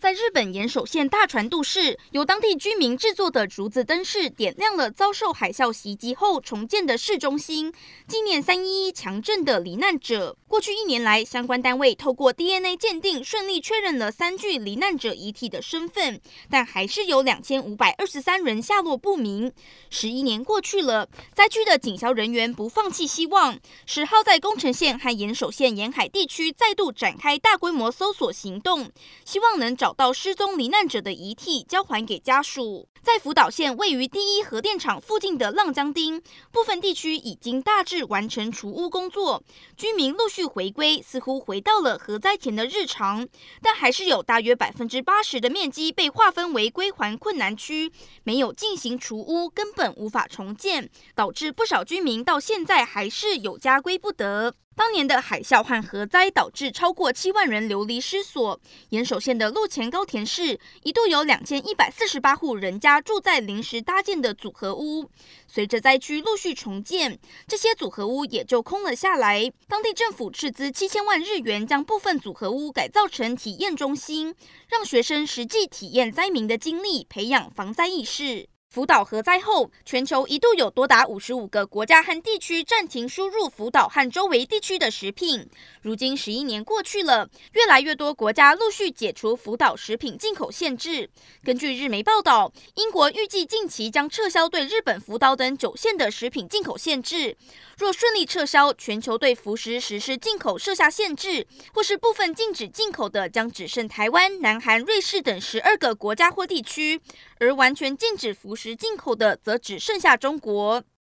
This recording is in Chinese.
在日本岩手县大船渡市，由当地居民制作的竹子灯饰点亮了遭受海啸袭击后重建的市中心，纪念三一一强震的罹难者。过去一年来，相关单位透过 DNA 鉴定，顺利确认了三具罹难者遗体的身份，但还是有两千五百二十三人下落不明。十一年过去了，灾区的警消人员不放弃希望，十号在宫城县和岩手县沿海地区再度展开大规模搜索行动，希望能找。找到失踪罹难者的遗体，交还给家属。在福岛县位于第一核电厂附近的浪江町，部分地区已经大致完成除污工作，居民陆续回归，似乎回到了核灾前的日常。但还是有大约百分之八十的面积被划分为归还困难区，没有进行除污，根本无法重建，导致不少居民到现在还是有家归不得。当年的海啸和核灾导致超过七万人流离失所，岩手县的陆前高田市一度有两千一百四十八户人家住在临时搭建的组合屋。随着灾区陆续重建，这些组合屋也就空了下来。当地政府斥资七千万日元，将部分组合屋改造成体验中心，让学生实际体验灾民的经历，培养防灾意识。福岛核灾后，全球一度有多达五十五个国家和地区暂停输入福岛和周围地区的食品。如今十一年过去了，越来越多国家陆续解除福岛食品进口限制。根据日媒报道，英国预计近期将撤销对日本福岛等九县的食品进口限制。若顺利撤销，全球对福食实施进口设下限制，或是部分禁止进口的，将只剩台湾、南韩、瑞士等十二个国家或地区，而完全禁止福食进口的，则只剩下中国。